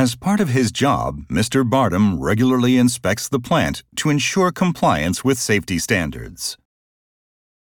As part of his job, Mr. Bardem regularly inspects the plant to ensure compliance with safety standards.